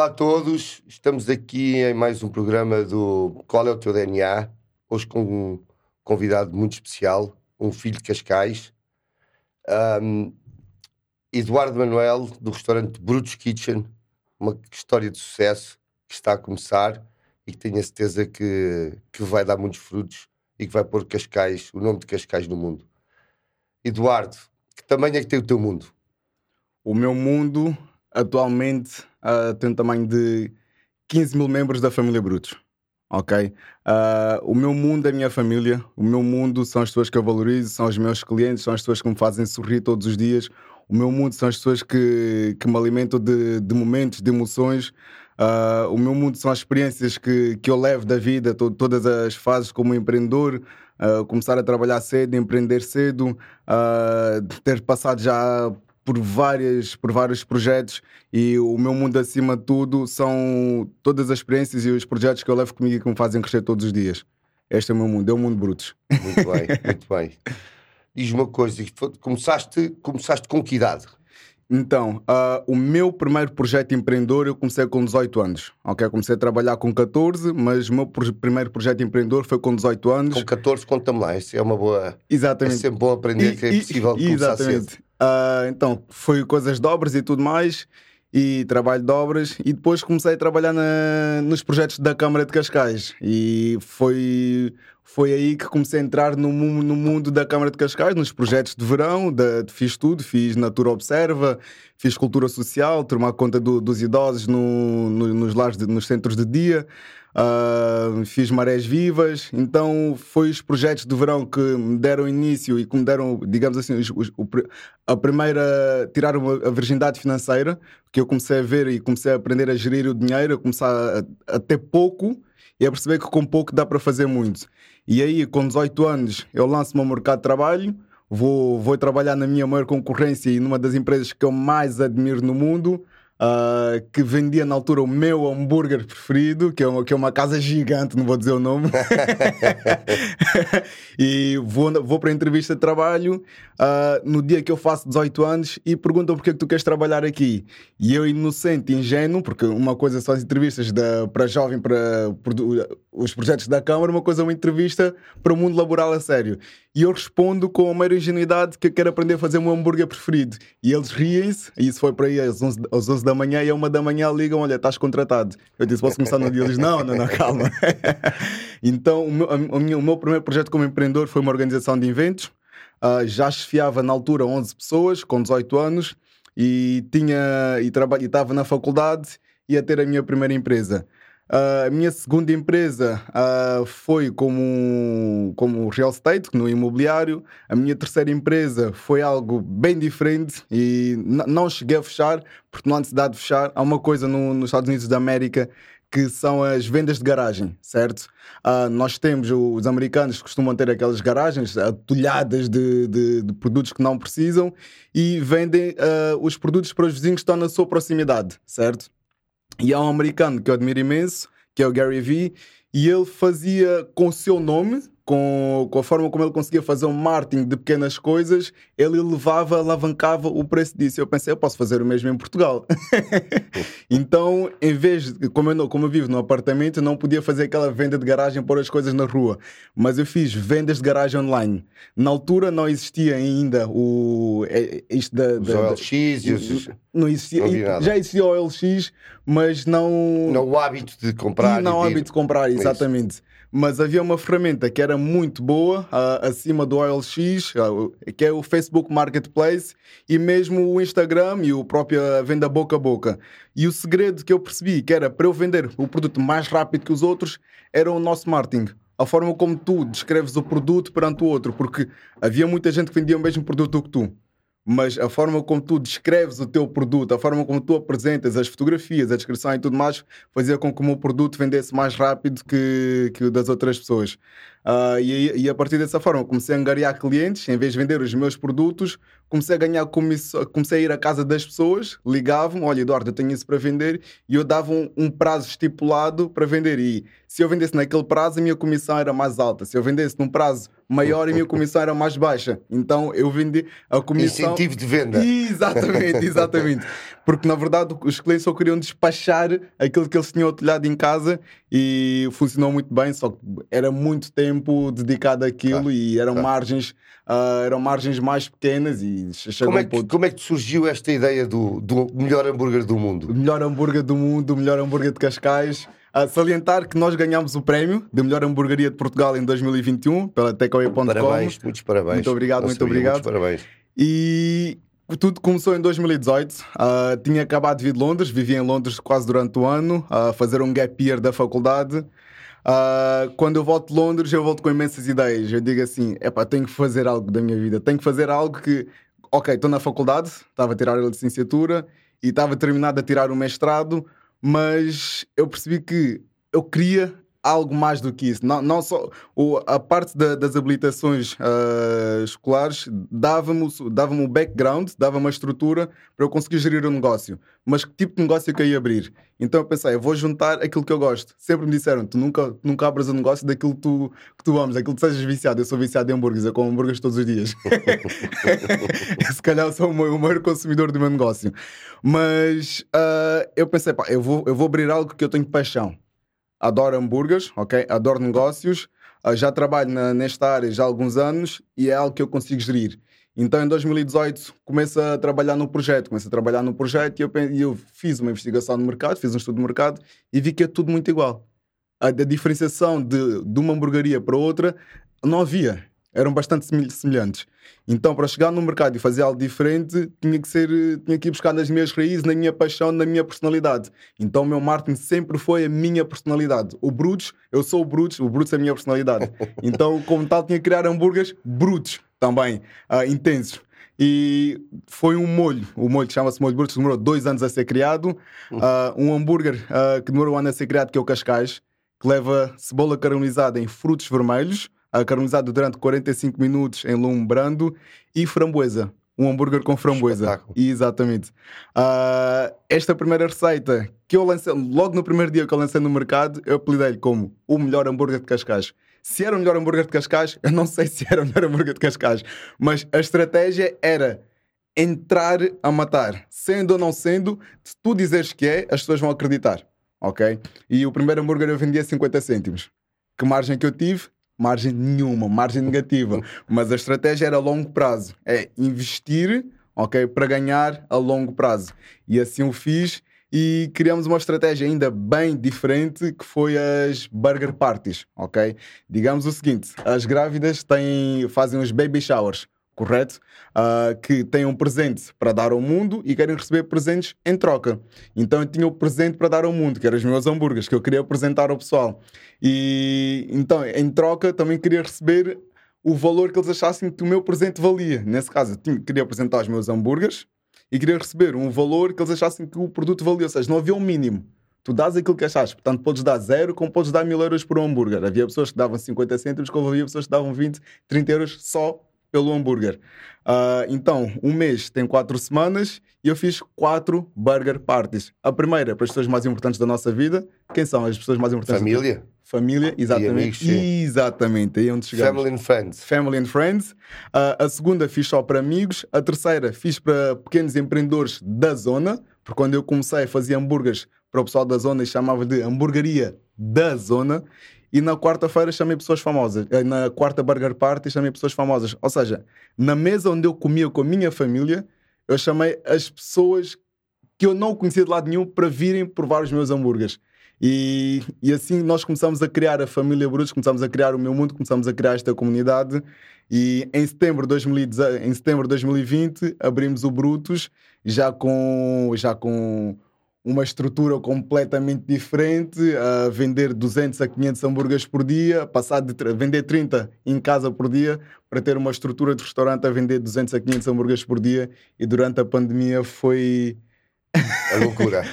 Olá a todos, estamos aqui em mais um programa do Qual é o teu DNA? Hoje com um convidado muito especial, um filho de Cascais, um, Eduardo Manuel, do restaurante Brutus Kitchen, uma história de sucesso que está a começar e que tenho a certeza que, que vai dar muitos frutos e que vai pôr Cascais, o nome de Cascais no mundo. Eduardo, que tamanho é que tem o teu mundo? O meu mundo atualmente uh, tem o tamanho de 15 mil membros da família Brutos. Ok? Uh, o meu mundo é a minha família, o meu mundo são as pessoas que eu valorizo, são os meus clientes, são as pessoas que me fazem sorrir todos os dias. O meu mundo são as pessoas que, que me alimentam de, de momentos, de emoções. Uh, o meu mundo são as experiências que, que eu levo da vida, to todas as fases como empreendedor, uh, começar a trabalhar cedo, empreender cedo, ter passado já por, várias, por vários projetos e o meu mundo acima de tudo são todas as experiências e os projetos que eu levo comigo e que me fazem crescer todos os dias. Este é o meu mundo, é o mundo brutos. Muito bem, muito bem. Diz uma coisa, começaste, começaste com que idade? Então, uh, o meu primeiro projeto empreendedor eu comecei com 18 anos. Ok, comecei a trabalhar com 14, mas o meu primeiro projeto empreendedor foi com 18 anos. Com 14, conta-me lá, isso é uma boa. Exatamente. É sempre bom aprender e, que é possível e, começar exatamente. cedo. Uh, então, foi coisas de obras e tudo mais, e trabalho de obras, e depois comecei a trabalhar na, nos projetos da Câmara de Cascais. E foi, foi aí que comecei a entrar no, no mundo da Câmara de Cascais, nos projetos de verão, de, fiz tudo, fiz Natura Observa, fiz cultura social, tomar conta do, dos idosos no, no, nos lares, de, nos centros de dia. Uh, fiz Marés Vivas, então foi os projetos de verão que me deram início e que me deram, digamos assim, os, os, o, a primeira, tirar a virgindade financeira, que eu comecei a ver e comecei a aprender a gerir o dinheiro, a começar a, a ter pouco e a perceber que com pouco dá para fazer muito. E aí, com 18 anos, eu lanço-me ao mercado de trabalho, vou, vou trabalhar na minha maior concorrência e numa das empresas que eu mais admiro no mundo, uh, que vendia na altura o meu hambúrguer preferido, que é uma, que é uma casa gigante, não vou dizer o nome. e vou, vou para a entrevista de trabalho uh, no dia que eu faço 18 anos e perguntam porque é que tu queres trabalhar aqui. E eu, inocente, ingênuo, porque uma coisa são as entrevistas da, para jovem, para, para os projetos da Câmara, uma coisa é uma entrevista para o mundo laboral a sério. E eu respondo com a maior ingenuidade que eu quero aprender a fazer o meu hambúrguer preferido. E eles riem-se, e isso foi para aí às 11, às 11 da manhã, e a uma da manhã ligam: Olha, estás contratado. Eu disse: Posso começar no dia? Eles: Não, não, não, calma. então, o meu, o meu primeiro projeto como empreendedor foi uma organização de eventos. Uh, já chefiava na altura 11 pessoas, com 18 anos, e tinha e estava na faculdade e ia ter a minha primeira empresa. Uh, a minha segunda empresa uh, foi como, como real estate, no imobiliário. A minha terceira empresa foi algo bem diferente e não cheguei a fechar, porque não há necessidade de fechar. Há uma coisa no, nos Estados Unidos da América que são as vendas de garagem, certo? Uh, nós temos os americanos que costumam ter aquelas garagens atulhadas de, de, de produtos que não precisam e vendem os produtos para os vizinhos que estão na sua proximidade, certo? E há um americano que eu admiro imenso, que é o Gary Vee, e ele fazia com o seu nome, com, com a forma como ele conseguia fazer um marketing de pequenas coisas, ele elevava, alavancava o preço disso. Eu pensei, eu posso fazer o mesmo em Portugal. então, em vez de, como eu, como eu vivo num apartamento, não podia fazer aquela venda de garagem pôr as coisas na rua, mas eu fiz vendas de garagem online. Na altura não existia ainda o. É, isto da, da, OLX e os... Não existia. Não já existia o OLX, mas não. Não o hábito de comprar. E não o hábito de comprar, exatamente. Isso mas havia uma ferramenta que era muito boa, uh, acima do OLX, uh, que é o Facebook Marketplace, e mesmo o Instagram e o próprio venda boca a boca. E o segredo que eu percebi, que era para eu vender o produto mais rápido que os outros, era o nosso marketing. A forma como tu descreves o produto perante o outro, porque havia muita gente que vendia o mesmo produto que tu mas a forma como tu descreves o teu produto, a forma como tu apresentas as fotografias, a descrição e tudo mais, fazia com que o meu produto vendesse mais rápido que, que o das outras pessoas. Uh, e, e, a partir dessa forma comecei a angariar clientes, em vez de vender os meus produtos, comecei a ganhar comissão, comecei a ir à casa das pessoas, ligavam, olha Eduardo, eu tenho isso para vender, e eu dava um, um, prazo estipulado para vender. E se eu vendesse naquele prazo, a minha comissão era mais alta. Se eu vendesse num prazo maior, a minha comissão era mais baixa. Então eu vendi a comissão. Incentivo de venda. Exatamente, exatamente. porque na verdade os clientes só queriam despachar aquilo que eles tinham utilizado em casa e funcionou muito bem, só que era muito tempo dedicado àquilo ah, e eram ah. margens uh, eram margens mais pequenas e como é, que, ponto... como é que surgiu esta ideia do, do melhor hambúrguer do mundo? O melhor hambúrguer do mundo, o melhor hambúrguer de Cascais. A salientar que nós ganhamos o prémio de melhor hamburgueria de Portugal em 2021 pela takeaway.com. Parabéns, muitos parabéns. Muito obrigado, Não muito sabia, obrigado. Muitos parabéns. E tudo começou em 2018. Uh, ah, tinha acabado de vir de Londres, vivia em Londres quase durante o ano, a uh, fazer um gap year da faculdade. Uh, quando eu volto de Londres, eu volto com imensas ideias. Eu digo assim: epá, tenho que fazer algo da minha vida, tenho que fazer algo que, ok, estou na faculdade, estava a tirar a licenciatura e estava terminado a tirar o mestrado, mas eu percebi que eu queria algo mais do que isso. Não, não só o, a parte da, das habilitações uh, escolares dava-me dava o background, dava-me a estrutura para eu conseguir gerir o negócio. Mas que tipo de negócio que eu ia abrir? Então eu pensei, eu vou juntar aquilo que eu gosto. Sempre me disseram, tu nunca, nunca abras o um negócio daquilo que tu, que tu amas, daquilo que sejas viciado. Eu sou viciado em hambúrgueres, eu como hambúrgueres todos os dias. Se calhar sou o maior consumidor do meu negócio. Mas uh, eu pensei, pá, eu vou, eu vou abrir algo que eu tenho paixão adoro hambúrgueres, ok? Adoro negócios, uh, já trabalho na, nesta área já há alguns anos e é algo que eu consigo gerir. Então, em 2018, começo a trabalhar no projeto. Começo a trabalhar no projeto e eu, eu, fiz uma investigação no mercado, fiz um estudo de mercado e vi que é tudo muito igual. A, a diferenciação de, de uma hamburgueria para outra não havia eram bastante semelhantes. Então, para chegar no mercado e fazer algo diferente, tinha que ser, tinha que ir buscar nas minhas raízes, na minha paixão, na minha personalidade. Então, o meu marketing sempre foi a minha personalidade. O Brutos, eu sou o Brutos, o Brutos é a minha personalidade. Então, como tal, tinha que criar hambúrgueres brutos também, uh, intensos. E foi um molho, o molho chama-se molho Brutos, demorou dois anos a ser criado. Uh, um hambúrguer uh, que demorou um ano a ser criado, que é o Cascais, que leva cebola caramelizada em frutos vermelhos, caramelizado durante 45 minutos em lume brando e framboesa. Um hambúrguer com framboesa. Exatamente. Uh, esta primeira receita que eu lancei, logo no primeiro dia que eu lancei no mercado, eu apelidei-lhe como o melhor hambúrguer de Cascais. Se era o melhor hambúrguer de Cascais, eu não sei se era o melhor hambúrguer de Cascais, mas a estratégia era entrar a matar. Sendo ou não sendo, se tu dizeres que é, as pessoas vão acreditar. Ok? E o primeiro hambúrguer eu vendia 50 cêntimos. Que margem que eu tive? Margem nenhuma, margem negativa. Mas a estratégia era a longo prazo. É investir, ok, para ganhar a longo prazo. E assim o fiz e criamos uma estratégia ainda bem diferente que foi as burger parties, ok? Digamos o seguinte, as grávidas têm, fazem os baby showers correto? Uh, que têm um presente para dar ao mundo e querem receber presentes em troca. Então eu tinha o presente para dar ao mundo, que eram os meus hambúrgueres, que eu queria apresentar ao pessoal. E então, em troca, também queria receber o valor que eles achassem que o meu presente valia. Nesse caso, eu tinha, queria apresentar os meus hambúrgueres e queria receber um valor que eles achassem que o produto valia. Ou seja, não havia um mínimo. Tu dás aquilo que achas. Portanto, podes dar zero, como podes dar mil euros por um hambúrguer. Havia pessoas que davam 50 cêntimos, como havia pessoas que davam 20, 30 euros só pelo hambúrguer. Uh, então, um mês tem quatro semanas e eu fiz quatro burger parties. A primeira, para as pessoas mais importantes da nossa vida. Quem são as pessoas mais importantes? Família. Família, exatamente. Amigos, exatamente, aí é onde chegamos. Family and Friends. Family and Friends. Uh, a segunda fiz só para amigos. A terceira fiz para pequenos empreendedores da zona, porque quando eu comecei fazia hambúrgueres para o pessoal da zona e chamava de hamburgueria da zona. E na quarta-feira chamei pessoas famosas. Eh, na quarta Burger Party chamei pessoas famosas. Ou seja, na mesa onde eu comia com a minha família, eu chamei as pessoas que eu não conhecia de lado nenhum para virem provar os meus hambúrgueres. E, e assim nós começamos a criar a família Brutos, começamos a criar o meu mundo, começamos a criar esta comunidade. E em setembro de 2010, em setembro de 2020 abrimos o Brutos já com, já com uma estrutura completamente diferente, a vender 200 a 500 hambúrgueres por dia, passar de vender 30 em casa por dia para ter uma estrutura de restaurante a vender 200 a 500 hambúrgueres por dia. E durante a pandemia foi a loucura.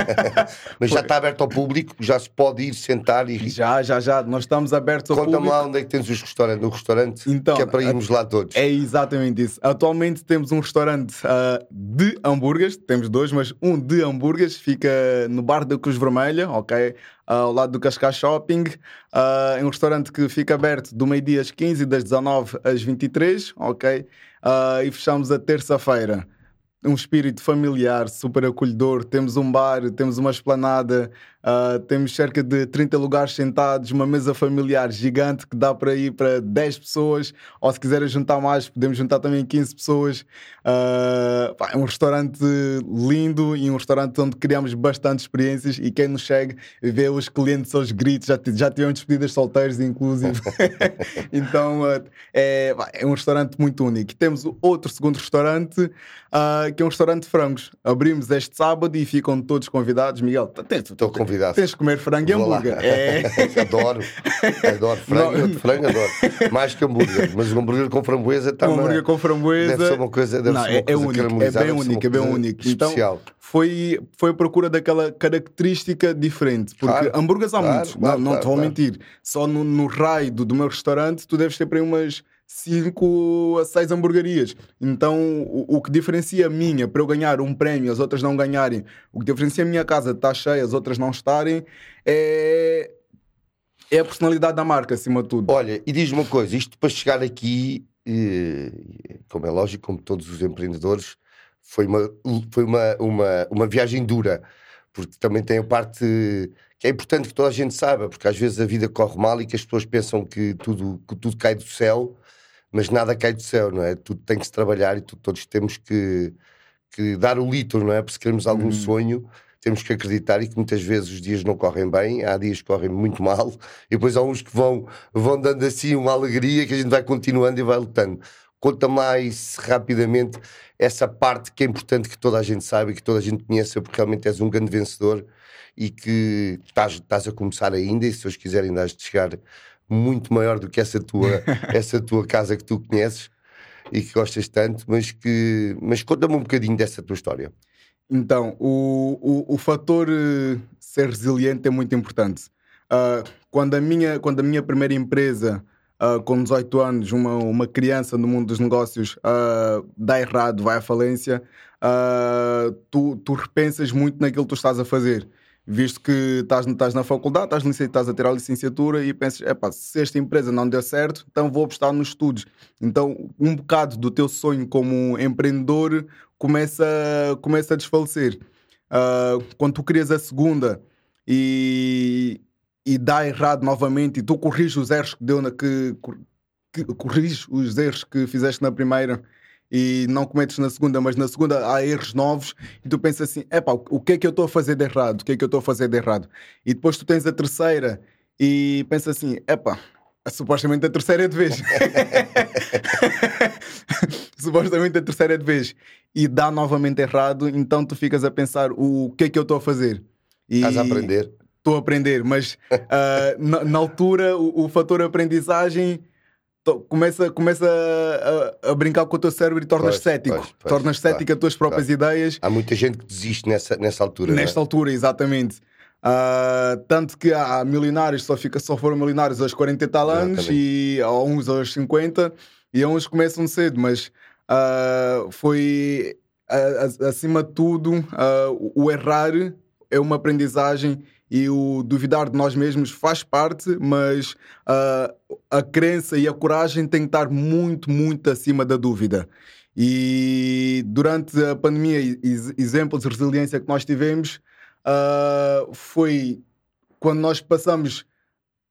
Mas já está aberto ao público, já se pode ir sentar e. Já, já, já. Nós estamos abertos ao Conta público. Conta-me lá onde é que tens os restaurantes, o restaurante então, que é para irmos lá todos. É exatamente isso. Atualmente temos um restaurante uh, de hambúrgueres, temos dois, mas um de hambúrgueres fica no bar da Cruz Vermelha, ok? Uh, ao lado do Cascais Shopping. Uh, é um restaurante que fica aberto do meio-dia às 15 e das 19 às 23, ok? Uh, e fechamos a terça-feira um espírito familiar, super acolhedor. Temos um bar, temos uma esplanada, uh, temos cerca de 30 lugares sentados, uma mesa familiar gigante que dá para ir para 10 pessoas, ou se quiserem juntar mais, podemos juntar também 15 pessoas. Uh, é um restaurante lindo e um restaurante onde criamos bastante experiências e quem nos chega vê os clientes aos gritos, já, já tivemos despedidas solteiras, inclusive. então uh, é, é um restaurante muito único. Temos outro segundo restaurante. Uh, que é um restaurante de frangos. Abrimos este sábado e ficam todos convidados. Miguel, tens, Estou convidado. Tens de comer frango e hambúrguer. É. adoro, adoro. Frango, não, frango adoro. Mais que hambúrguer. Mas o hambúrguer com framboesa está. Um hambúrguer com framboesa. Deve ser uma coisa. Deve não, ser uma é, é coisa único, é bem único, é bem único. Então, especial. foi, foi a procura daquela característica diferente. Porque Claro, hambúrgueres há claro, muitos, claro, não, não te vou mentir. Só no, no raio do, do meu restaurante tu deves ter para aí umas 5 a 6 hamburguerias. Então o, o que diferencia a minha para eu ganhar um prémio, as outras não ganharem, o que diferencia a minha casa de estar cheia, as outras não estarem, é, é a personalidade da marca, acima de tudo. Olha, e diz-me uma coisa: isto para chegar aqui, eh, como é lógico, como todos os empreendedores, foi uma, foi uma, uma, uma viagem dura, porque também tem a parte que é importante que toda a gente saiba, porque às vezes a vida corre mal e que as pessoas pensam que tudo, que tudo cai do céu, mas nada cai do céu, não é? Tudo tem que se trabalhar e tu- todos temos que, que dar o litro, não é? Porque se queremos algum Uhum. sonho, temos que acreditar e que muitas vezes os dias não correm bem, há dias que correm muito mal, e depois há uns que vão, vão dando assim uma alegria que a gente vai continuando e vai lutando. Conta mais rapidamente essa parte que é importante que toda a gente saiba e que toda a gente conheça, porque realmente és um grande vencedor e que estás, estás a começar ainda, e se Deus quiser ainda has de chegar muito maior do que essa tua, essa tua casa que tu conheces e que gostas tanto, mas que mas conta-me um bocadinho dessa tua história. Então, o, o, o fator eh, ser resiliente é muito importante. Ah, quando, a minha, quando a minha primeira empresa, ah, com 18 anos, uma, uma criança no mundo dos negócios, ah, dá errado, vai à falência, tu, tu repensas muito naquilo que tu estás a fazer. Visto que estás, estás na faculdade, estás, estás a tirar a licenciatura e pensas, epá, se esta empresa não deu certo, então vou apostar nos estudos. Então, um bocado do teu sonho como empreendedor começa, começa a desfalecer. Ah, quando tu crias a segunda e, e dá errado novamente e tu corriges os erros que deu na que, que corriges os erros que fizeste na primeira e não cometes na segunda, mas na segunda há erros novos e tu pensas assim, epá, o que é que eu estou a fazer de errado? O que é que eu estou a fazer de errado? E depois tu tens a terceira e pensas assim, epá, supostamente a terceira é de vez. supostamente a terceira é de vez e dá novamente errado, então tu ficas a pensar o que é que eu estou a fazer. E Estás a aprender. Estou a aprender, mas ah, na, na altura o, o fator aprendizagem começa, começa a, a brincar com o teu cérebro e tornas Pois, cético. pois, pois, tornas claro, cético as tuas próprias ideias Há muita gente que desiste nessa, nessa altura. é? Nesta altura, exatamente. Ah, tanto que há milionários só, fica, só foram milionários aos 40 e tal anos e há uns aos 50 e há uns que começam cedo, mas ah, foi acima de tudo o o errar é uma aprendizagem e o duvidar de nós mesmos faz parte, mas ah, a crença e a coragem têm que estar muito, muito acima da dúvida. E durante a pandemia, ex- exemplos de resiliência que nós tivemos ah, foi quando nós passamos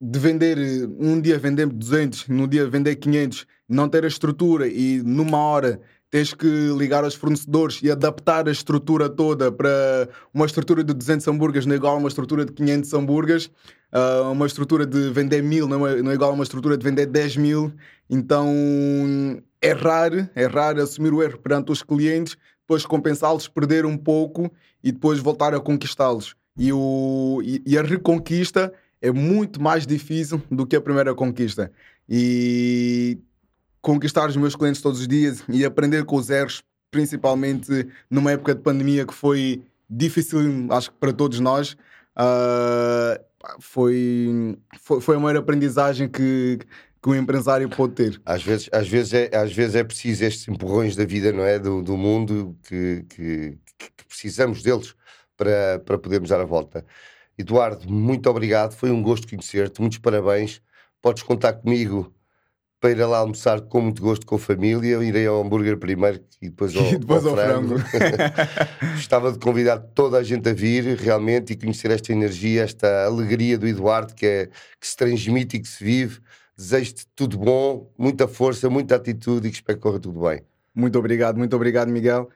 de vender, um dia vendemos 200, no dia vender 500, não ter a estrutura e numa hora tens que ligar aos fornecedores e adaptar a estrutura toda para uma estrutura de 200 hambúrgueres não é igual a uma estrutura de 500 hambúrgueres, ah, uma estrutura de vender mil não é, não é igual a uma estrutura de vender 10 mil, então é raro, é assumir o erro perante os clientes, depois compensá-los, perder um pouco e depois voltar a conquistá-los. E, o, e, e a reconquista é muito mais difícil do que a primeira conquista. E conquistar os meus clientes todos os dias e aprender com os erros, principalmente numa época de pandemia que foi difícil, acho que para todos nós, ah, foi, foi, foi a maior aprendizagem que, que um empresário pode ter. Às vezes, às, vezes é, às vezes é preciso estes empurrões da vida, não é? Do, do mundo que, que, que precisamos deles para, para podermos dar a volta. Eduardo, muito obrigado. Foi um gosto conhecer-te. Muitos parabéns. Podes contar comigo para ir lá almoçar com muito gosto com a família. Eu irei ao hambúrguer primeiro e depois ao, E depois ao ao frango. frango. Gostava de convidar toda a gente a vir realmente e conhecer esta energia, esta alegria do Eduardo que, é, que se transmite e que se vive. Desejo-te tudo bom, muita força, muita atitude e que espero que corra tudo bem. Muito obrigado, muito obrigado, Miguel.